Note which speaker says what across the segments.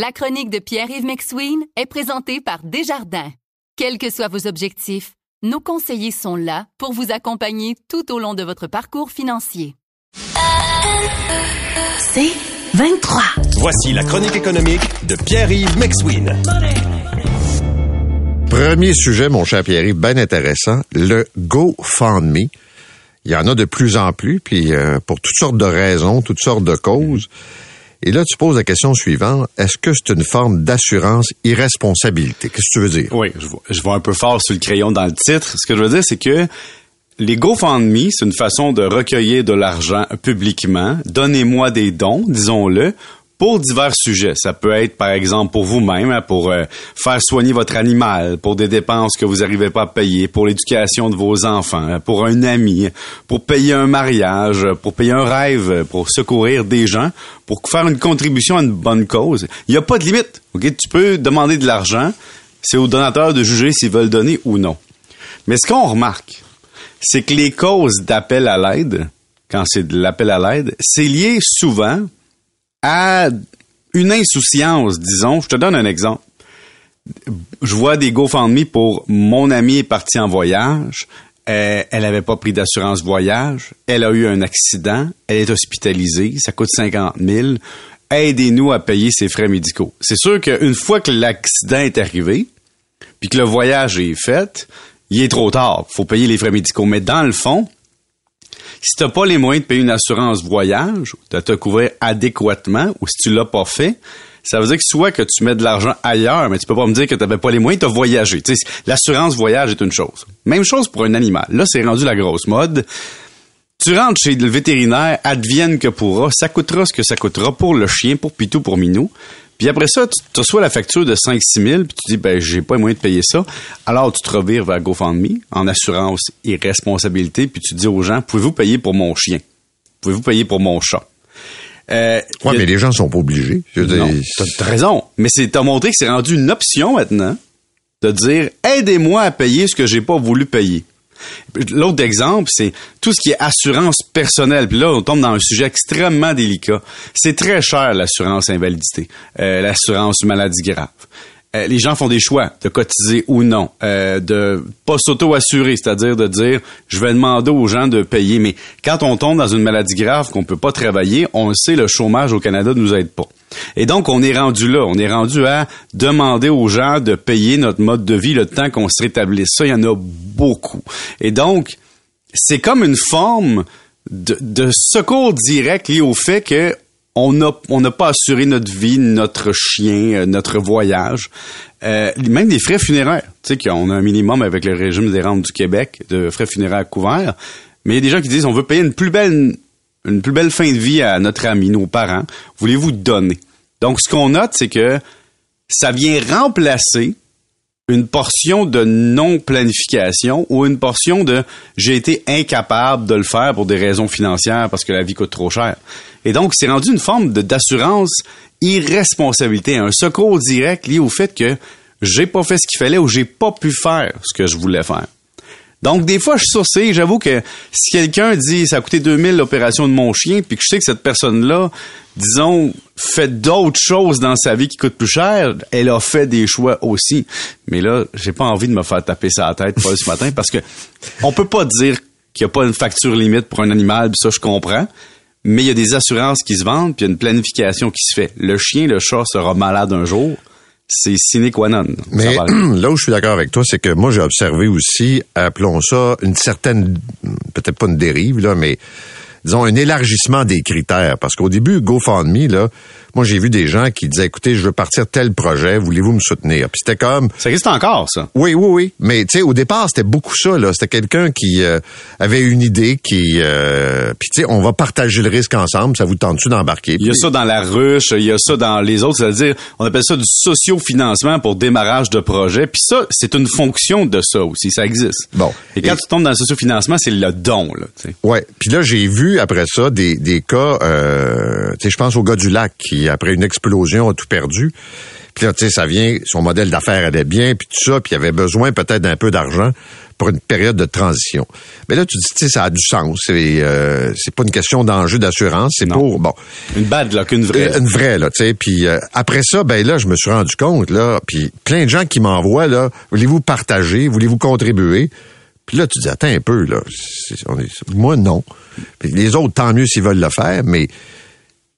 Speaker 1: La chronique de Pierre-Yves McSween est présentée par Desjardins. Quels que soient vos objectifs, nos conseillers sont là pour vous accompagner tout au long de votre parcours financier.
Speaker 2: C'est 23.
Speaker 3: Voici la chronique économique de Pierre-Yves McSween.
Speaker 4: Premier sujet, mon cher Pierre-Yves, bien intéressant, le GoFundMe. Il y en a de plus en plus, puis euh, pour toutes sortes de raisons, toutes sortes de causes. Et là, tu poses la question suivante. Est-ce que c'est une forme d'assurance irresponsabilité? Qu'est-ce que tu veux dire?
Speaker 5: Oui, je vois, un peu fort sur le crayon dans le titre. Ce que je veux dire, c'est que les GoFundMe, c'est une façon de recueillir de l'argent publiquement. Donnez-moi des dons, disons-le, pour divers sujets. Ça peut être, par exemple, pour vous-même, hein, pour euh, faire soigner votre animal, pour des dépenses que vous n'arrivez pas à payer, pour l'éducation de vos enfants, hein, pour un ami, pour payer un mariage, pour payer un rêve, pour secourir des gens, pour faire une contribution à une bonne cause. Il n'y a pas de limite. Ok, Tu peux demander de l'argent. C'est aux donateurs de juger s'ils veulent donner ou non. Mais ce qu'on remarque, c'est que les causes d'appel à l'aide, quand c'est de l'appel à l'aide, c'est lié souvent à une insouciance, disons. Je te donne un exemple. Je vois des GoFundMe pour mon ami est parti en voyage. Euh, elle n'avait pas pris d'assurance voyage. Elle a eu un accident. Elle est hospitalisée. Ça coûte 50 000. Aidez-nous à payer ses frais médicaux. C'est sûr qu'une fois que l'accident est arrivé, puis que le voyage est fait, il est trop tard. faut payer les frais médicaux. Mais dans le fond, si tu n'as pas les moyens de payer une assurance voyage, de te couvrir adéquatement, ou si tu l'as pas fait, ça veut dire que soit que tu mets de l'argent ailleurs, mais tu peux pas me dire que tu n'avais pas les moyens, tu as. L'assurance voyage est une chose. Même chose pour un animal. Là, c'est rendu la grosse mode. Tu rentres chez le vétérinaire, advienne que pourra, ça coûtera ce que ça coûtera pour le chien, pour Pitou, pour Minou. Puis après ça, tu reçois la facture de 5-6 000, puis tu dis, ben, j'ai pas les moyens de payer ça. Alors, tu te revires vers GoFundMe en assurance et responsabilité, puis tu dis aux gens, pouvez-vous payer pour mon chien? Pouvez-vous payer pour mon chat?
Speaker 4: Euh, oui, mais les gens sont pas obligés.
Speaker 5: Tu as raison. Mais c'est t'as montré que c'est rendu une option maintenant de dire aidez-moi à payer ce que j'ai pas voulu payer. L'autre exemple, c'est tout ce qui est assurance personnelle. Puis là, on tombe dans un sujet extrêmement délicat. C'est très cher l'assurance invalidité, euh, l'assurance maladie grave. Euh, les gens font des choix de cotiser ou non, euh, de pas s'auto-assurer, c'est-à-dire de dire je vais demander aux gens de payer. Mais quand on tombe dans une maladie grave qu'on peut pas travailler, on sait le chômage au Canada ne nous aide pas. Et donc on est rendu là, on est rendu à demander aux gens de payer notre mode de vie le temps qu'on se rétablisse. Ça, il y en a beaucoup. Et donc c'est comme une forme de, de secours direct lié au fait que on n'a pas assuré notre vie, notre chien, euh, notre voyage, euh, même des frais funéraires. Tu sais qu'on a un minimum avec le régime des rentes du Québec de frais funéraires couverts, mais il y a des gens qui disent on veut payer une plus belle une plus belle fin de vie à notre ami, nos parents. Voulez-vous donner? Donc ce qu'on note, c'est que ça vient remplacer une portion de non-planification ou une portion de j'ai été incapable de le faire pour des raisons financières parce que la vie coûte trop cher. Et donc, c'est rendu une forme d'assurance irresponsabilité, un secours direct lié au fait que j'ai pas fait ce qu'il fallait ou j'ai pas pu faire ce que je voulais faire. Donc, des fois, je sourcé. J'avoue que si quelqu'un dit ça a coûté 2000 l'opération de mon chien, puis que je sais que cette personne-là, disons, fait d'autres choses dans sa vie qui coûtent plus cher, elle a fait des choix aussi. Mais là, j'ai pas envie de me faire taper sa tête pas ce matin parce que on peut pas dire qu'il n'y a pas une facture limite pour un animal, ça je comprends. Mais il y a des assurances qui se vendent, puis il y a une planification qui se fait. Le chien, le chat sera malade un jour c'est sine qua non.
Speaker 4: Mais là où je suis d'accord avec toi, c'est que moi j'ai observé aussi, appelons ça une certaine, peut-être pas une dérive là, mais disons un élargissement des critères. Parce qu'au début, GoFundMe là, moi, j'ai vu des gens qui disaient, écoutez, je veux partir tel projet, voulez-vous me soutenir? Puis c'était comme...
Speaker 5: Ça existe encore, ça?
Speaker 4: Oui, oui, oui. Mais, tu sais, au départ, c'était beaucoup ça, là. C'était quelqu'un qui euh, avait une idée, qui... Euh, puis, tu sais, on va partager le risque ensemble, ça vous tente-tu d'embarquer?
Speaker 5: Il y a ça dans la ruche, il y a ça dans les autres, c'est-à-dire, on appelle ça du socio-financement pour démarrage de projet. Puis ça, c'est une fonction de ça aussi, ça existe.
Speaker 4: Bon.
Speaker 5: Et quand tu tombes dans le socio-financement, c'est le don, là. sais.
Speaker 4: Ouais. Puis là, j'ai vu, après ça, des, des cas... Euh, tu sais, je pense au gars du lac qui après une explosion, a tout perdu. Puis là, tu sais, ça vient, son modèle d'affaires allait bien, puis tout ça, puis il avait besoin peut-être d'un peu d'argent pour une période de transition. Mais là, tu dis, tu sais, ça a du sens. C'est euh, c'est pas une question d'enjeu d'assurance, c'est pour bon
Speaker 5: Une bad luck, une vraie.
Speaker 4: une vraie là, tu sais. Puis euh, après ça, ben là, je me suis rendu compte là, puis plein de gens qui m'envoient là, voulez-vous partager, voulez-vous contribuer? Puis là, tu dis attends un peu là, C'est- on est- moi non. Puis les autres, tant mieux s'ils veulent le faire, mais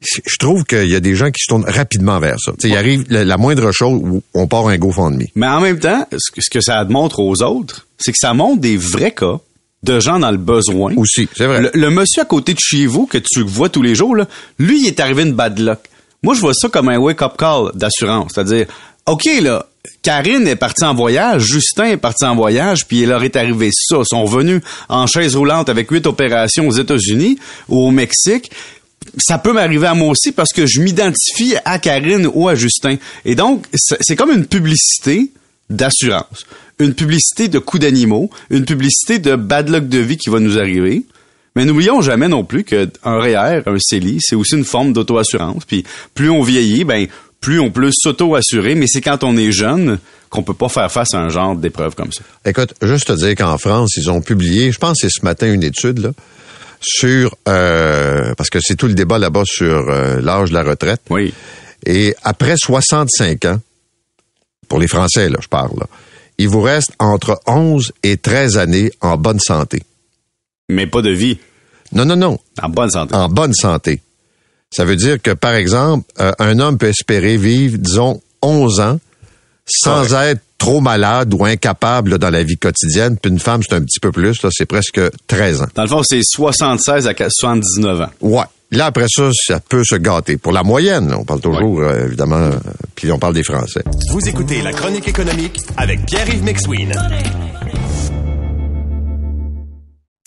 Speaker 4: je trouve qu'il y a des gens qui se tournent rapidement vers ça. Il arrive la, la moindre chose où on part un GoFundMe.
Speaker 5: Mais en même temps, ce que, ce que ça montre aux autres, c'est que ça montre des vrais cas de gens dans le besoin.
Speaker 4: Aussi, c'est vrai.
Speaker 5: Le, le monsieur à côté de chez vous que tu vois tous les jours, là, lui, il est arrivé une bad luck. Moi, je vois ça comme un wake-up call d'assurance. C'est-à-dire, OK, là, Karine est partie en voyage, Justin est parti en voyage, puis il leur est arrivé ça. Ils sont venus en chaise roulante avec huit opérations aux États-Unis ou au Mexique. Ça peut m'arriver à moi aussi parce que je m'identifie à Karine ou à Justin. Et donc, c'est comme une publicité d'assurance. Une publicité de coups d'animaux, une publicité de bad luck de vie qui va nous arriver. Mais n'oublions jamais non plus qu'un REER, un CELI, c'est aussi une forme d'auto-assurance. Puis plus on vieillit, ben plus on peut s'auto-assurer, mais c'est quand on est jeune qu'on peut pas faire face à un genre d'épreuve comme ça.
Speaker 4: Écoute, juste te dire qu'en France, ils ont publié, je pense que c'est ce matin une étude là, sur euh, parce que c'est tout le débat là-bas sur euh, l'âge de la retraite.
Speaker 5: Oui.
Speaker 4: Et après 65 ans, pour les Français, là, je parle, là, il vous reste entre 11 et 13 années en bonne santé.
Speaker 5: Mais pas de vie.
Speaker 4: Non, non, non,
Speaker 5: En bonne santé.
Speaker 4: en bonne santé. Ça veut dire que, par exemple, euh, un homme peut espérer vivre, disons, 11 ans sans être trop malade ou incapable là, dans la vie quotidienne. Puis une femme, c'est un petit peu plus, là, c'est presque 13 ans.
Speaker 5: Dans le fond, c'est 76 à 79 ans.
Speaker 4: Ouais. Là, après ça, ça peut se gâter. Pour la moyenne, là, on parle toujours, euh, évidemment, euh, puis on parle des Français.
Speaker 3: Vous écoutez La Chronique économique avec Pierre-Yves McSween.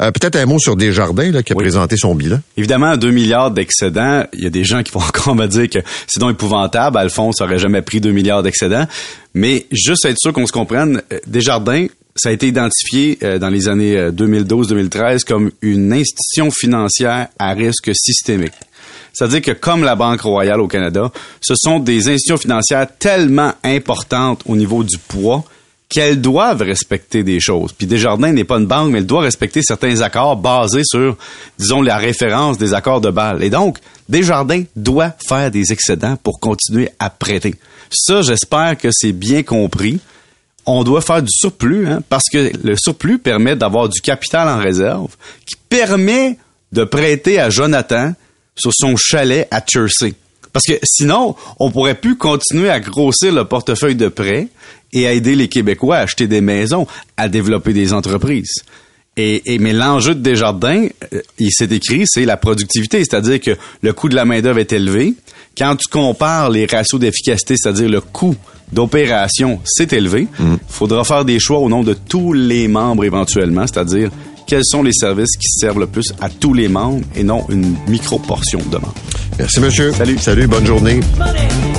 Speaker 4: Euh, Peut-être un mot sur Desjardins, là, qui a
Speaker 5: Oui.
Speaker 4: présenté son bilan.
Speaker 5: Évidemment, 2 milliards d'excédents, il y a des gens qui vont encore me dire que c'est donc épouvantable. Alphonse aurait jamais pris 2 milliards d'excédents. Mais juste être sûr qu'on se comprenne, euh, Desjardins, ça a été identifié euh, dans les années euh, 2012-2013 comme une institution financière à risque systémique. C'est-à-dire que comme la Banque royale au Canada, ce sont des institutions financières tellement importantes au niveau du poids qu'elles doivent respecter des choses. Puis Desjardins n'est pas une banque, mais elle doit respecter certains accords basés sur, disons, la référence des accords de Bâle. Et donc, Desjardins doit faire des excédents pour continuer à prêter. Ça, j'espère que c'est bien compris. On doit faire du surplus, hein, parce que le surplus permet d'avoir du capital en réserve qui permet de prêter à Jonathan sur son chalet à Chersey. Parce que sinon, on pourrait plus continuer à grossir le portefeuille de prêts et à aider les Québécois à acheter des maisons, à développer des entreprises. Et, et- mais l'enjeu de Desjardins, euh, il s'est écrit, c'est la productivité, c'est-à-dire que le coût de la main d'œuvre est élevé. Quand tu compares les ratios d'efficacité, c'est-à-dire le coût d'opération, c'est élevé. Il faudra faire des choix au nom de tous les membres éventuellement, c'est-à-dire quels sont les services qui servent le plus à tous les membres et non une micro-portion de membres.
Speaker 4: Merci, monsieur.
Speaker 5: Salut.
Speaker 4: Salut, bonne journée.
Speaker 2: Money.